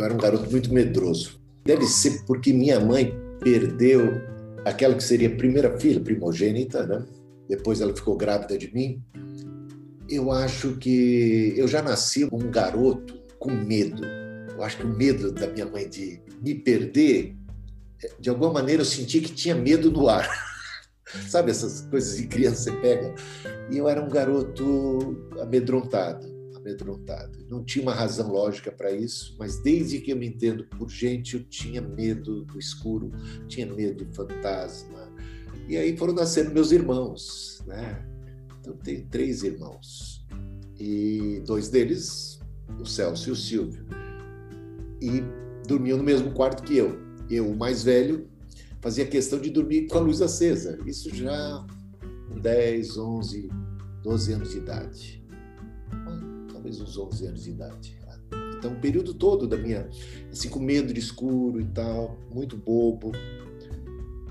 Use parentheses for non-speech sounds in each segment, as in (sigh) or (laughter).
eu era um garoto muito medroso. Deve ser porque minha mãe perdeu aquela que seria a primeira filha, primogênita, né? Depois ela ficou grávida de mim. Eu acho que eu já nasci um garoto com medo. Eu acho que o medo da minha mãe de me perder, de alguma maneira eu senti que tinha medo no ar. (laughs) Sabe essas coisas de criança você pega? E eu era um garoto amedrontado, amedrontado. Não tinha uma razão lógica para isso, mas desde que eu me entendo por gente, eu tinha medo do escuro, tinha medo do fantasma. E aí foram nascendo meus irmãos, né? Então tenho três irmãos e dois deles, o Celso e o Silvio, e dormiam no mesmo quarto que eu. Eu, o mais velho, fazia questão de dormir com a luz acesa. Isso já com 10, 11, 12 anos de idade. Talvez uns 11 anos de idade. Então, o período todo da minha, assim, com medo de escuro e tal, muito bobo.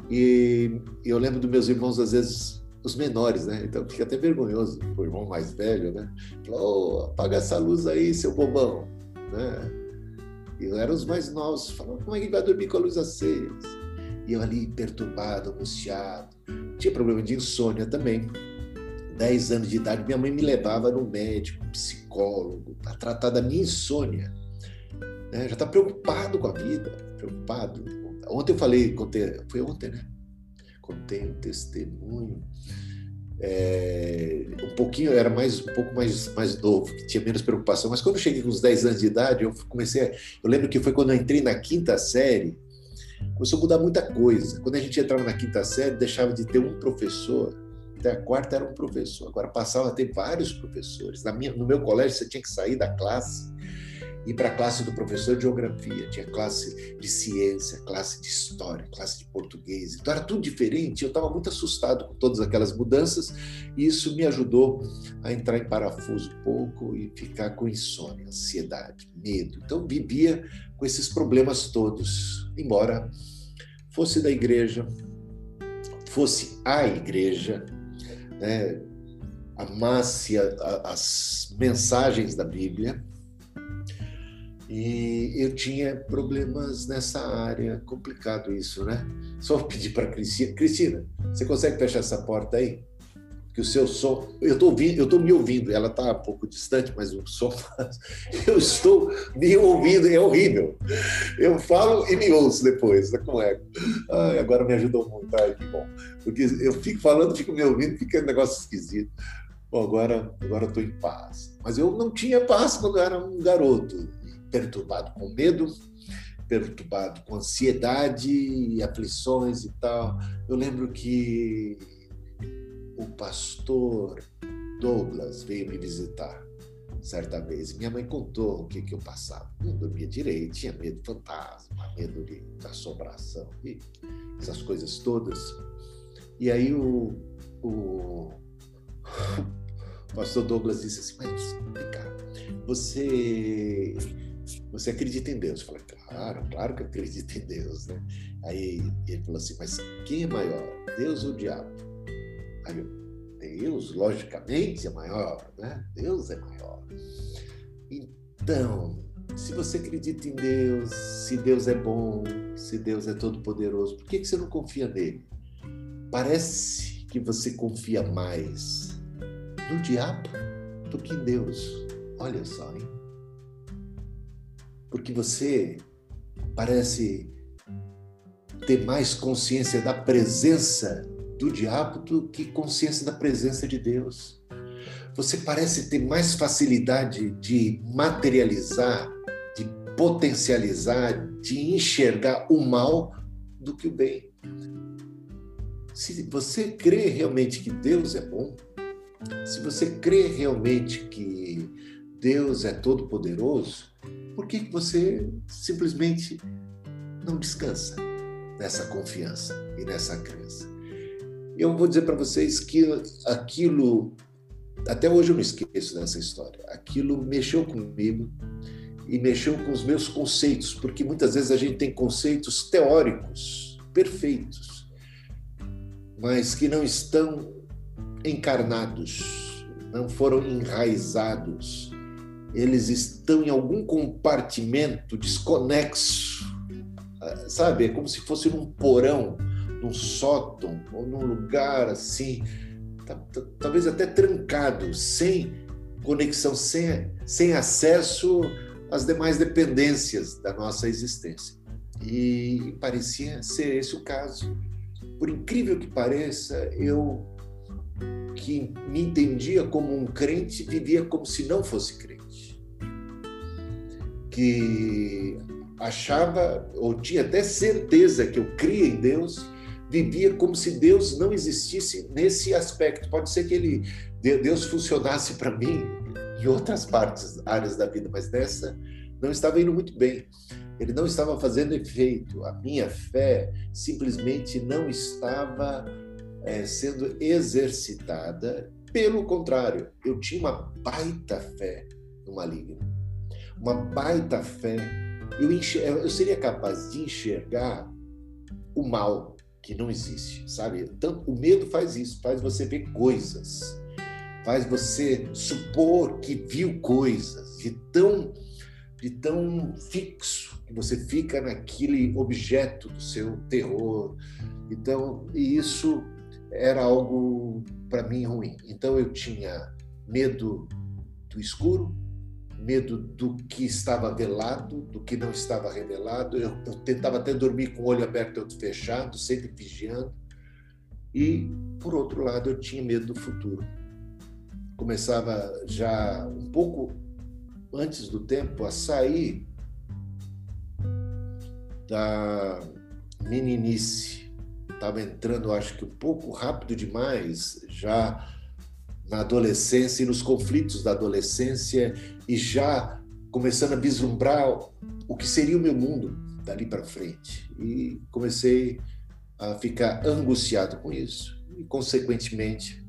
E eu lembro dos meus irmãos, às vezes, os menores, né? Então fica até vergonhoso o irmão mais velho, né? Falou, oh, apaga essa luz aí, seu bobão, né? E eu era os mais novos, falando, como é que vai dormir com a luz acesa? E eu ali perturbado, angustiado. Tinha problema de insônia também. Dez anos de idade, minha mãe me levava no médico, psicólogo, para tratar da minha insônia. Né? Já está preocupado com a vida, preocupado. Ontem eu falei, contei, foi ontem, né? Contei um testemunho. É, um pouquinho, era mais um pouco mais, mais novo, que tinha menos preocupação, mas quando eu cheguei com uns 10 anos de idade, eu comecei. A, eu lembro que foi quando eu entrei na quinta série, começou a mudar muita coisa. Quando a gente entrava na quinta série, deixava de ter um professor, até a quarta era um professor, agora passava a ter vários professores. Minha, no meu colégio, você tinha que sair da classe ir para a classe do professor de geografia, tinha classe de ciência, classe de história, classe de português. Então era tudo diferente. Eu estava muito assustado com todas aquelas mudanças e isso me ajudou a entrar em parafuso um pouco e ficar com insônia, ansiedade, medo. Então vivia com esses problemas todos, embora fosse da igreja, fosse a igreja, né, amasse a, a, as mensagens da Bíblia, e eu tinha problemas nessa área, complicado isso, né? Só pedir para Cristina, Cristina, você consegue fechar essa porta aí? Que o seu som, eu estou ouvindo, eu estou me ouvindo. Ela está um pouco distante, mas o som, (laughs) eu estou me ouvindo, é horrível. Eu falo e me ouço depois, né? Como é? Ai, agora me ajudou muito, ai, que bom. Porque eu fico falando, fico me ouvindo, fica um negócio esquisito. Bom, agora, agora estou em paz. Mas eu não tinha paz quando eu era um garoto perturbado com medo, perturbado com ansiedade aflições e tal. Eu lembro que o pastor Douglas veio me visitar certa vez. Minha mãe contou o que, que eu passava. Não dormia direito, tinha medo de fantasma, medo de assombração e essas coisas todas. E aí o, o, o pastor Douglas disse assim, mas vem cá, você você acredita em Deus? Eu falei, claro, claro que eu acredito em Deus, né? Aí ele falou assim, mas quem é maior, Deus ou o diabo? Deus, logicamente, é maior, né? Deus é maior. Então, se você acredita em Deus, se Deus é bom, se Deus é todo-poderoso, por que, que você não confia nele? Parece que você confia mais no diabo do que em Deus. Olha só, hein? porque você parece ter mais consciência da presença do diabo do que consciência da presença de Deus. Você parece ter mais facilidade de materializar, de potencializar, de enxergar o mal do que o bem. Se você crê realmente que Deus é bom, se você crê realmente que Deus é todo-poderoso, por que você simplesmente não descansa nessa confiança e nessa crença? Eu vou dizer para vocês que aquilo, até hoje eu não esqueço dessa história, aquilo mexeu comigo e mexeu com os meus conceitos, porque muitas vezes a gente tem conceitos teóricos perfeitos, mas que não estão encarnados, não foram enraizados. Eles estão em algum compartimento desconexo, sabe? É como se fosse num porão, num sótão ou num lugar assim, talvez até trancado, sem conexão, sem, sem acesso às demais dependências da nossa existência. E parecia ser esse o caso. Por incrível que pareça, eu que me entendia como um crente vivia como se não fosse crente. Que achava ou tinha até certeza que eu cria em Deus, vivia como se Deus não existisse nesse aspecto. Pode ser que ele Deus funcionasse para mim em outras partes, áreas da vida, mas nessa não estava indo muito bem. Ele não estava fazendo efeito. A minha fé simplesmente não estava é, sendo exercitada. Pelo contrário, eu tinha uma baita fé no maligno, uma baita fé. Eu, eu seria capaz de enxergar o mal que não existe, sabe? Então, o medo faz isso, faz você ver coisas, faz você supor que viu coisas de tão de tão fixo que você fica naquele objeto do seu terror. Então, e isso era algo para mim ruim. Então eu tinha medo do escuro, medo do que estava velado, do que não estava revelado. Eu, eu tentava até dormir com o olho aberto e outro fechado, sempre vigiando. E, por outro lado, eu tinha medo do futuro. Começava já um pouco antes do tempo a sair da meninice estava entrando, acho que um pouco rápido demais, já na adolescência e nos conflitos da adolescência e já começando a vislumbrar o que seria o meu mundo dali para frente. E comecei a ficar angustiado com isso. E, consequentemente,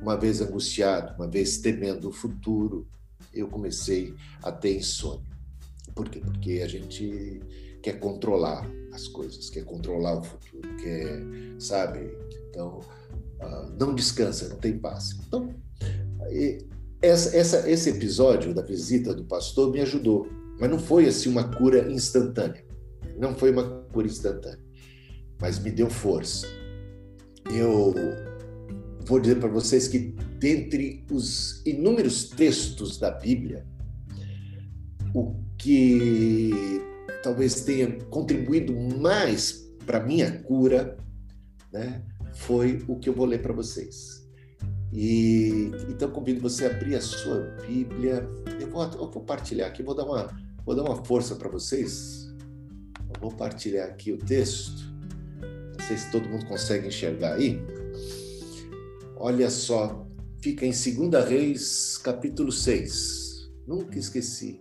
uma vez angustiado, uma vez temendo o futuro, eu comecei a ter insônia. Por quê? Porque a gente quer controlar as coisas, quer controlar o futuro, quer, sabe? Então, não descansa, não tem paz. Então, essa, essa, esse episódio da visita do pastor me ajudou, mas não foi assim uma cura instantânea. Não foi uma cura instantânea, mas me deu força. Eu vou dizer para vocês que dentre os inúmeros textos da Bíblia, o que talvez tenha contribuído mais para minha cura, né, foi o que eu vou ler para vocês. E então convido você a abrir a sua Bíblia. Eu vou, eu vou partilhar aqui, vou dar uma, vou dar uma força para vocês. Eu vou partilhar aqui o texto. Não sei se todo mundo consegue enxergar aí. Olha só, fica em 2 Reis, capítulo 6. Nunca esqueci.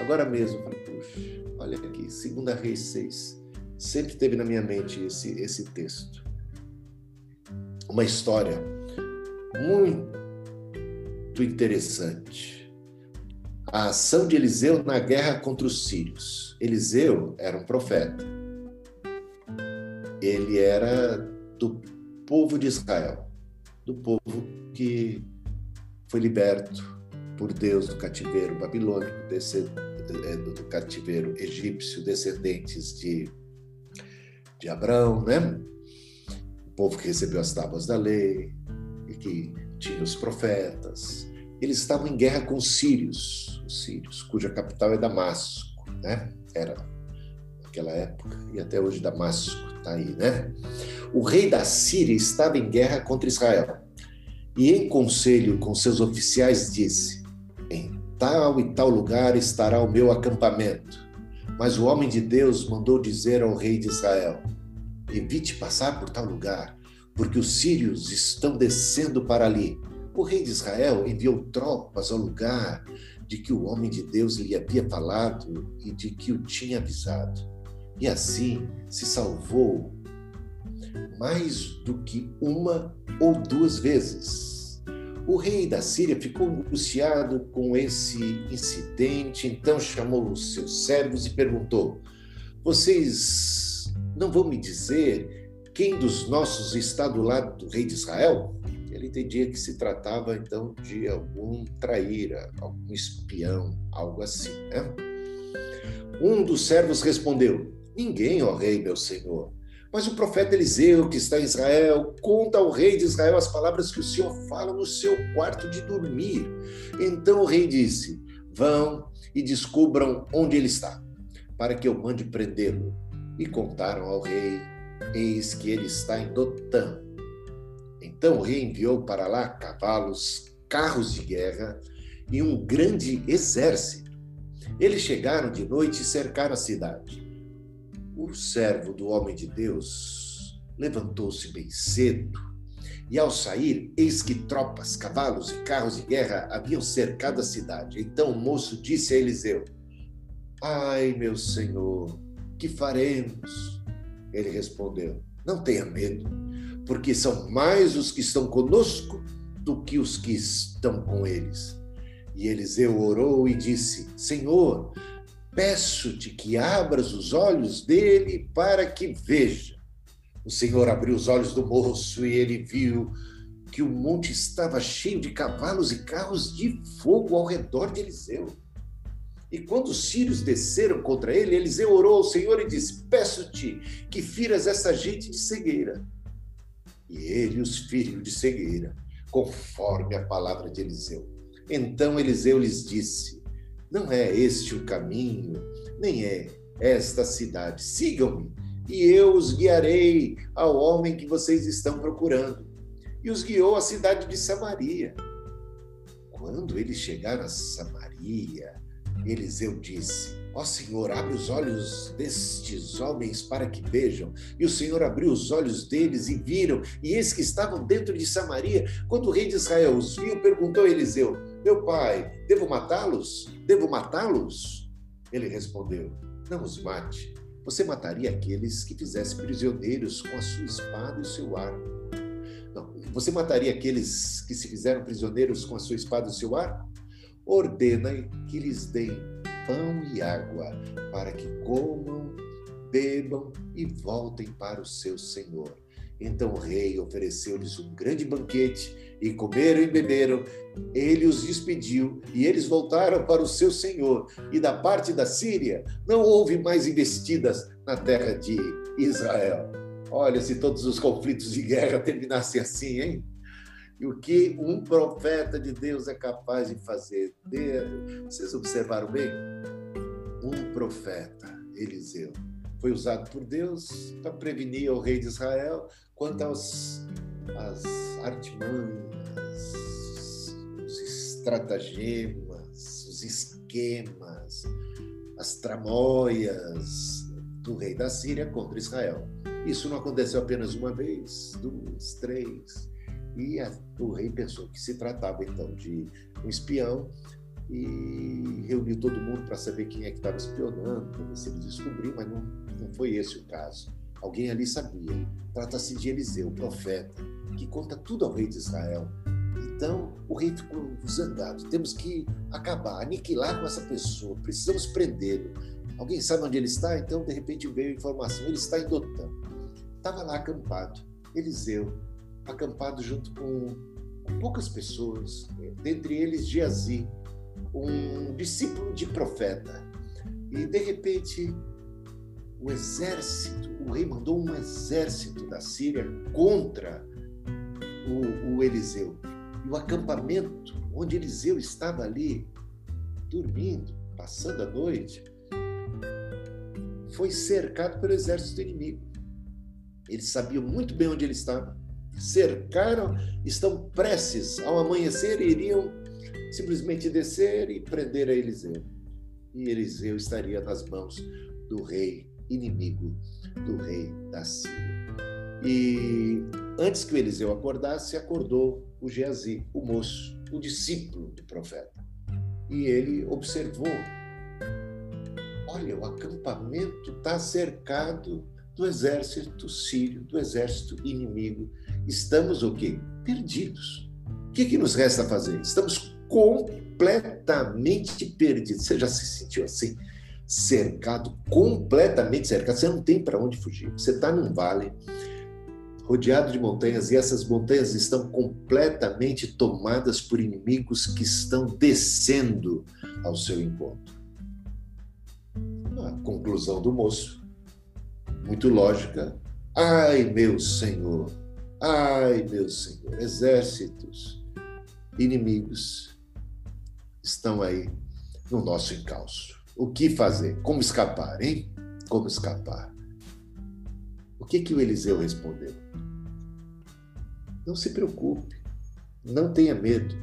Agora mesmo, falei, puxa, olha aqui, 2 Reis 6. Sempre teve na minha mente esse, esse texto. Uma história muito interessante. A ação de Eliseu na guerra contra os sírios. Eliseu era um profeta. Ele era do povo de Israel, do povo que foi liberto por Deus do cativeiro babilônico, é, do cativeiro egípcio, descendentes de, de Abraão, né? Povo que recebeu as tábuas da lei e que tinha os profetas. Eles estavam em guerra com os sírios, os sírios, cuja capital é Damasco, né? Era naquela época e até hoje Damasco está aí, né? O rei da Síria estava em guerra contra Israel e em conselho com seus oficiais disse: em tal e tal lugar estará o meu acampamento. Mas o homem de Deus mandou dizer ao rei de Israel: Evite passar por tal lugar, porque os sírios estão descendo para ali. O rei de Israel enviou tropas ao lugar de que o homem de Deus lhe havia falado e de que o tinha avisado. E assim se salvou mais do que uma ou duas vezes. O rei da Síria ficou angustiado com esse incidente, então chamou os seus servos e perguntou: Vocês não vão me dizer quem dos nossos está do lado do rei de Israel? Ele entendia que se tratava então de algum traíra, algum espião, algo assim. Né? Um dos servos respondeu: Ninguém, ó rei, meu senhor. Mas o profeta Eliseu, que está em Israel, conta ao rei de Israel as palavras que o Senhor fala no seu quarto de dormir. Então o rei disse: Vão e descubram onde ele está, para que eu mande prendê-lo. E contaram ao rei: Eis que ele está em Dotã. Então o rei enviou para lá cavalos, carros de guerra e um grande exército. Eles chegaram de noite e cercaram a cidade. O servo do homem de Deus levantou-se bem cedo e, ao sair, eis que tropas, cavalos e carros de guerra haviam cercado a cidade. Então o moço disse a Eliseu: Ai, meu senhor, que faremos? Ele respondeu: Não tenha medo, porque são mais os que estão conosco do que os que estão com eles. E Eliseu orou e disse: Senhor, peço-te que abras os olhos dele para que veja. O Senhor abriu os olhos do moço e ele viu que o monte estava cheio de cavalos e carros de fogo ao redor de Eliseu. E quando os sírios desceram contra ele, Eliseu orou ao Senhor e disse: Peço-te que firas essa gente de cegueira. E ele os feriu de cegueira, conforme a palavra de Eliseu. Então Eliseu lhes disse: não é este o caminho, nem é esta cidade. Sigam-me, e eu os guiarei ao homem que vocês estão procurando. E os guiou à cidade de Samaria. Quando eles chegaram a Samaria, Eliseu disse: Ó Senhor, abre os olhos destes homens para que vejam. E o Senhor abriu os olhos deles e viram, e eis que estavam dentro de Samaria. Quando o rei de Israel os viu, perguntou a Eliseu: Meu pai, devo matá-los? Devo matá-los? Ele respondeu: Não os mate. Você mataria aqueles que fizessem prisioneiros com a sua espada e o seu arco. Não, você mataria aqueles que se fizeram prisioneiros com a sua espada e o seu arco? Ordena que lhes deem pão e água, para que comam, bebam e voltem para o seu senhor. Então o rei ofereceu-lhes um grande banquete, e comeram e beberam. Ele os despediu, e eles voltaram para o seu senhor. E da parte da Síria não houve mais investidas na terra de Israel. Olha, se todos os conflitos de guerra terminassem assim, hein? O que um profeta de Deus é capaz de fazer? Vocês observaram bem? Um profeta, Eliseu, foi usado por Deus para prevenir o rei de Israel quanto aos, às artimanhas, os estratagemas, os esquemas, as tramóias do rei da Síria contra Israel. Isso não aconteceu apenas uma vez, duas, três. E a, o rei pensou que se tratava então de um espião e reuniu todo mundo para saber quem é que estava espionando, para ver se ele descobriu, mas não, não foi esse o caso. Alguém ali sabia. Trata-se de Eliseu, profeta, que conta tudo ao rei de Israel. Então o rei ficou zangado. Temos que acabar, aniquilar com essa pessoa, precisamos prendê-lo. Alguém sabe onde ele está? Então, de repente, veio a informação: ele está em Dotã. Estava lá acampado. Eliseu, acampado junto com, com poucas pessoas, dentre eles Geazi, um discípulo de profeta. E de repente, o exército, o rei mandou um exército da Síria contra o, o Eliseu. E o acampamento onde Eliseu estava ali, dormindo, passando a noite, foi cercado pelo exército inimigo. Eles sabiam muito bem onde ele estava. Cercaram, estão prestes ao amanhecer iriam simplesmente descer e prender a Eliseu. E Eliseu estaria nas mãos do rei inimigo, do rei da Síria. E antes que Eliseu acordasse, acordou o Geazi, o moço, o discípulo do profeta. E ele observou: olha, o acampamento está cercado do exército sírio, do exército inimigo. Estamos o quê? Perdidos. O que, que nos resta fazer? Estamos completamente perdido. Você já se sentiu assim? Cercado, completamente cercado. Você não tem para onde fugir. Você está num vale, rodeado de montanhas, e essas montanhas estão completamente tomadas por inimigos que estão descendo ao seu encontro. A conclusão do moço, muito lógica. Ai, meu Senhor, ai, meu Senhor, exércitos inimigos estão aí no nosso encalço. O que fazer? Como escapar, hein? Como escapar? O que que o Eliseu respondeu? Não se preocupe, não tenha medo.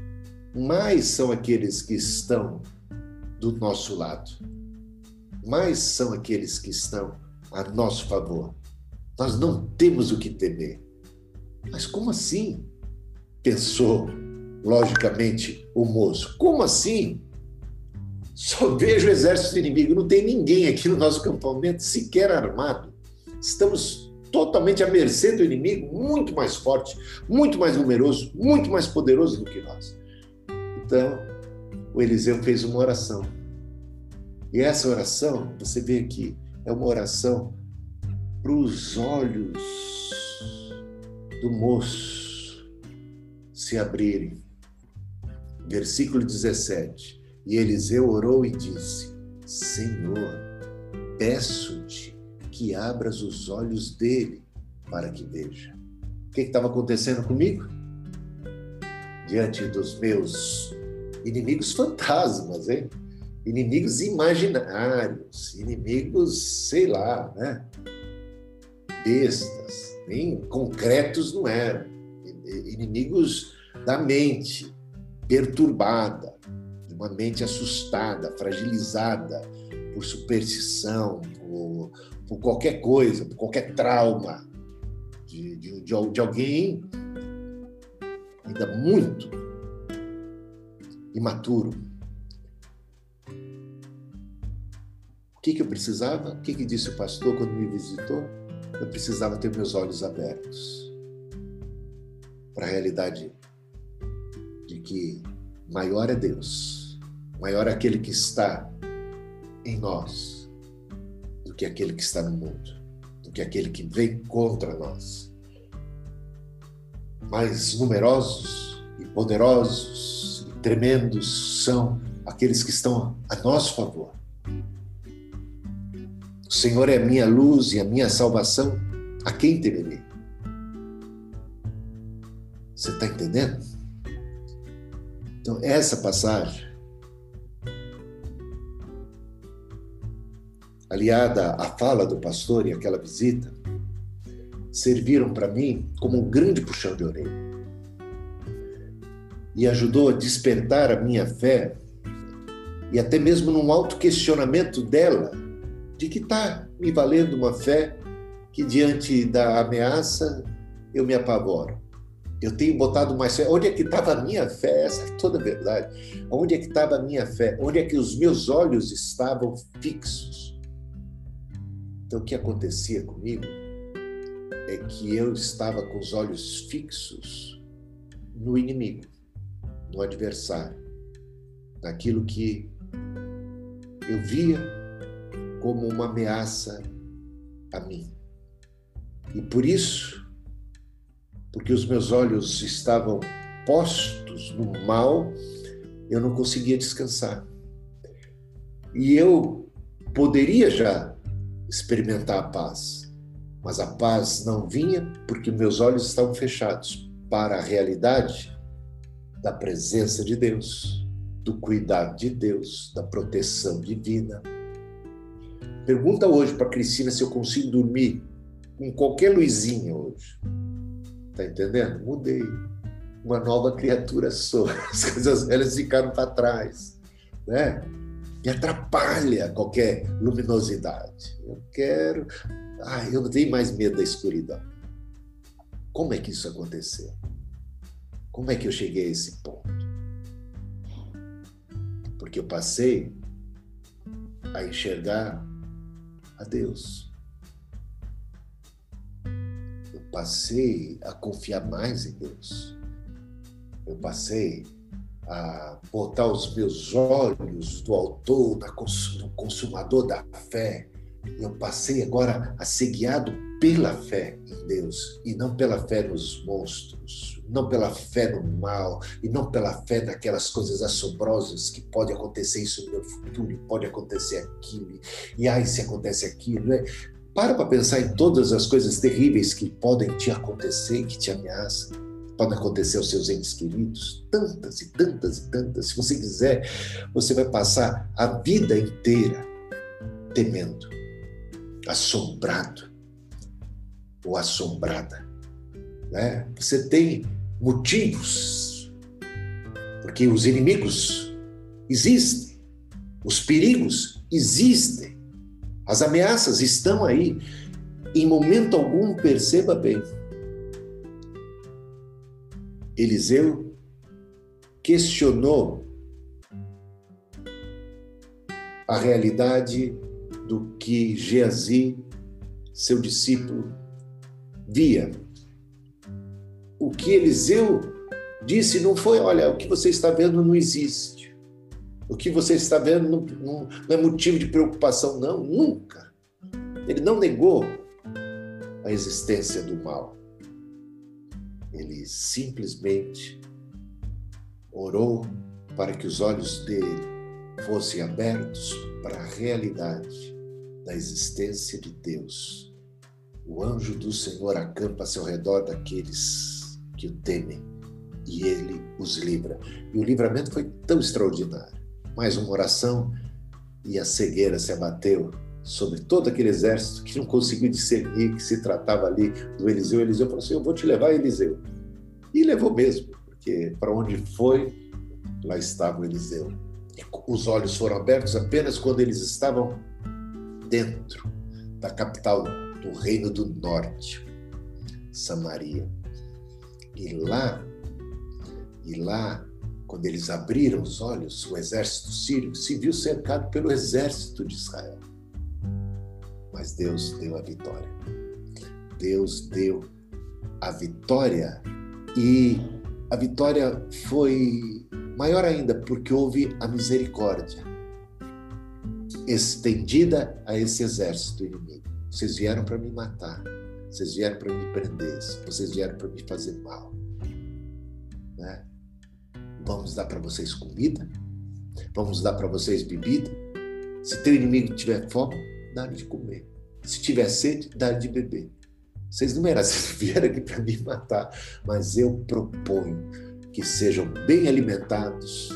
Mais são aqueles que estão do nosso lado. Mais são aqueles que estão a nosso favor. Nós não temos o que temer. Mas como assim? Pensou logicamente o moço. Como assim? Só vejo o exército inimigo, não tem ninguém aqui no nosso campamento sequer armado. Estamos totalmente à mercê do inimigo, muito mais forte, muito mais numeroso, muito mais poderoso do que nós. Então, o Eliseu fez uma oração. E essa oração, você vê aqui, é uma oração para os olhos do moço se abrirem. Versículo 17. E Eliseu orou e disse: Senhor, peço-te que abras os olhos dele para que veja. O que estava acontecendo comigo? Diante dos meus inimigos fantasmas, hein? Inimigos imaginários, inimigos, sei lá, né? Bestas, nem concretos não eram. Inimigos da mente perturbada, de uma mente assustada, fragilizada por superstição, por, por qualquer coisa, por qualquer trauma de, de, de, de alguém ainda muito imaturo. O que, que eu precisava? O que, que disse o pastor quando me visitou? Eu precisava ter meus olhos abertos para a realidade de que maior é Deus, maior é aquele que está em nós do que aquele que está no mundo, do que aquele que vem contra nós. Mais numerosos e poderosos e tremendos são aqueles que estão a nosso favor. O Senhor é a minha luz e a minha salvação, a quem temerei? Você está entendendo? Então, essa passagem aliada à fala do pastor e aquela visita, serviram para mim como um grande puxão de orelha. E ajudou a despertar a minha fé e até mesmo num auto-questionamento dela de que está me valendo uma fé que diante da ameaça eu me apavoro. Eu tenho botado mais fé. Onde é que estava a minha fé? Essa é toda a verdade. Onde é que estava a minha fé? Onde é que os meus olhos estavam fixos? Então, o que acontecia comigo é que eu estava com os olhos fixos no inimigo, no adversário, naquilo que eu via como uma ameaça a mim. E por isso, porque os meus olhos estavam postos no mal, eu não conseguia descansar. E eu poderia já experimentar a paz. Mas a paz não vinha porque meus olhos estavam fechados para a realidade da presença de Deus, do cuidado de Deus, da proteção divina. Pergunta hoje para Cristina se eu consigo dormir com qualquer luzinha hoje. Tá entendendo? Mudei. Uma nova criatura sou. (laughs) As coisas velhas ficaram para trás, né? me atrapalha qualquer luminosidade. Eu quero. Ah, eu não tenho mais medo da escuridão. Como é que isso aconteceu? Como é que eu cheguei a esse ponto? Porque eu passei a enxergar a Deus. Eu passei a confiar mais em Deus. Eu passei a botar os meus olhos do autor, do consumador da fé. Eu passei agora a ser guiado pela fé em Deus e não pela fé nos monstros, não pela fé no mal e não pela fé naquelas coisas assombrosas que pode acontecer isso no meu futuro, pode acontecer aquilo, e ai se acontece aquilo, né? Para para pensar em todas as coisas terríveis que podem te acontecer, que te ameaçam. Podem acontecer aos seus entes queridos, tantas e tantas e tantas. Se você quiser, você vai passar a vida inteira temendo, assombrado ou assombrada. Né? Você tem motivos, porque os inimigos existem, os perigos existem, as ameaças estão aí. Em momento algum, perceba bem, Eliseu questionou a realidade do que Geazi, seu discípulo, via. O que Eliseu disse não foi: olha, o que você está vendo não existe. O que você está vendo não, não, não é motivo de preocupação, não, nunca. Ele não negou a existência do mal. Ele simplesmente orou para que os olhos dele fossem abertos para a realidade da existência de Deus o anjo do Senhor acampa-se ao redor daqueles que o temem e ele os livra. E o livramento foi tão extraordinário. Mais uma oração e a cegueira se abateu sobre todo aquele exército que não conseguiu discernir que se tratava ali do Eliseu. Eliseu falou assim: Eu vou te levar, Eliseu. E levou mesmo, porque para onde foi, lá estava o Eliseu. E os olhos foram abertos apenas quando eles estavam dentro da capital do Reino do Norte, Samaria. E lá, e lá, quando eles abriram os olhos, o exército sírio se viu cercado pelo exército de Israel. Mas Deus deu a vitória. Deus deu a vitória e a vitória foi maior ainda porque houve a misericórdia estendida a esse exército inimigo. Vocês vieram para me matar. Vocês vieram para me prender. Vocês vieram para me fazer mal. Né? Vamos dar para vocês comida. Vamos dar para vocês bebida. Se teu inimigo tiver fome, dá-lhe de comer. Se tiver sede, dá-lhe de beber. Vocês não merecem, (laughs) vocês vieram aqui para me matar, mas eu proponho que sejam bem alimentados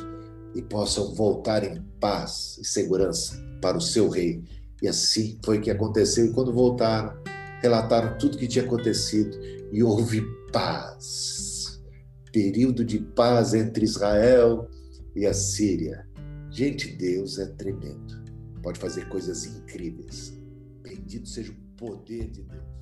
e possam voltar em paz e segurança para o seu rei e assim foi que aconteceu. E quando voltaram, relataram tudo que tinha acontecido e houve paz. Período de paz entre Israel e a Síria. Gente, Deus é tremendo. Pode fazer coisas incríveis. Bendito seja o poder de Deus.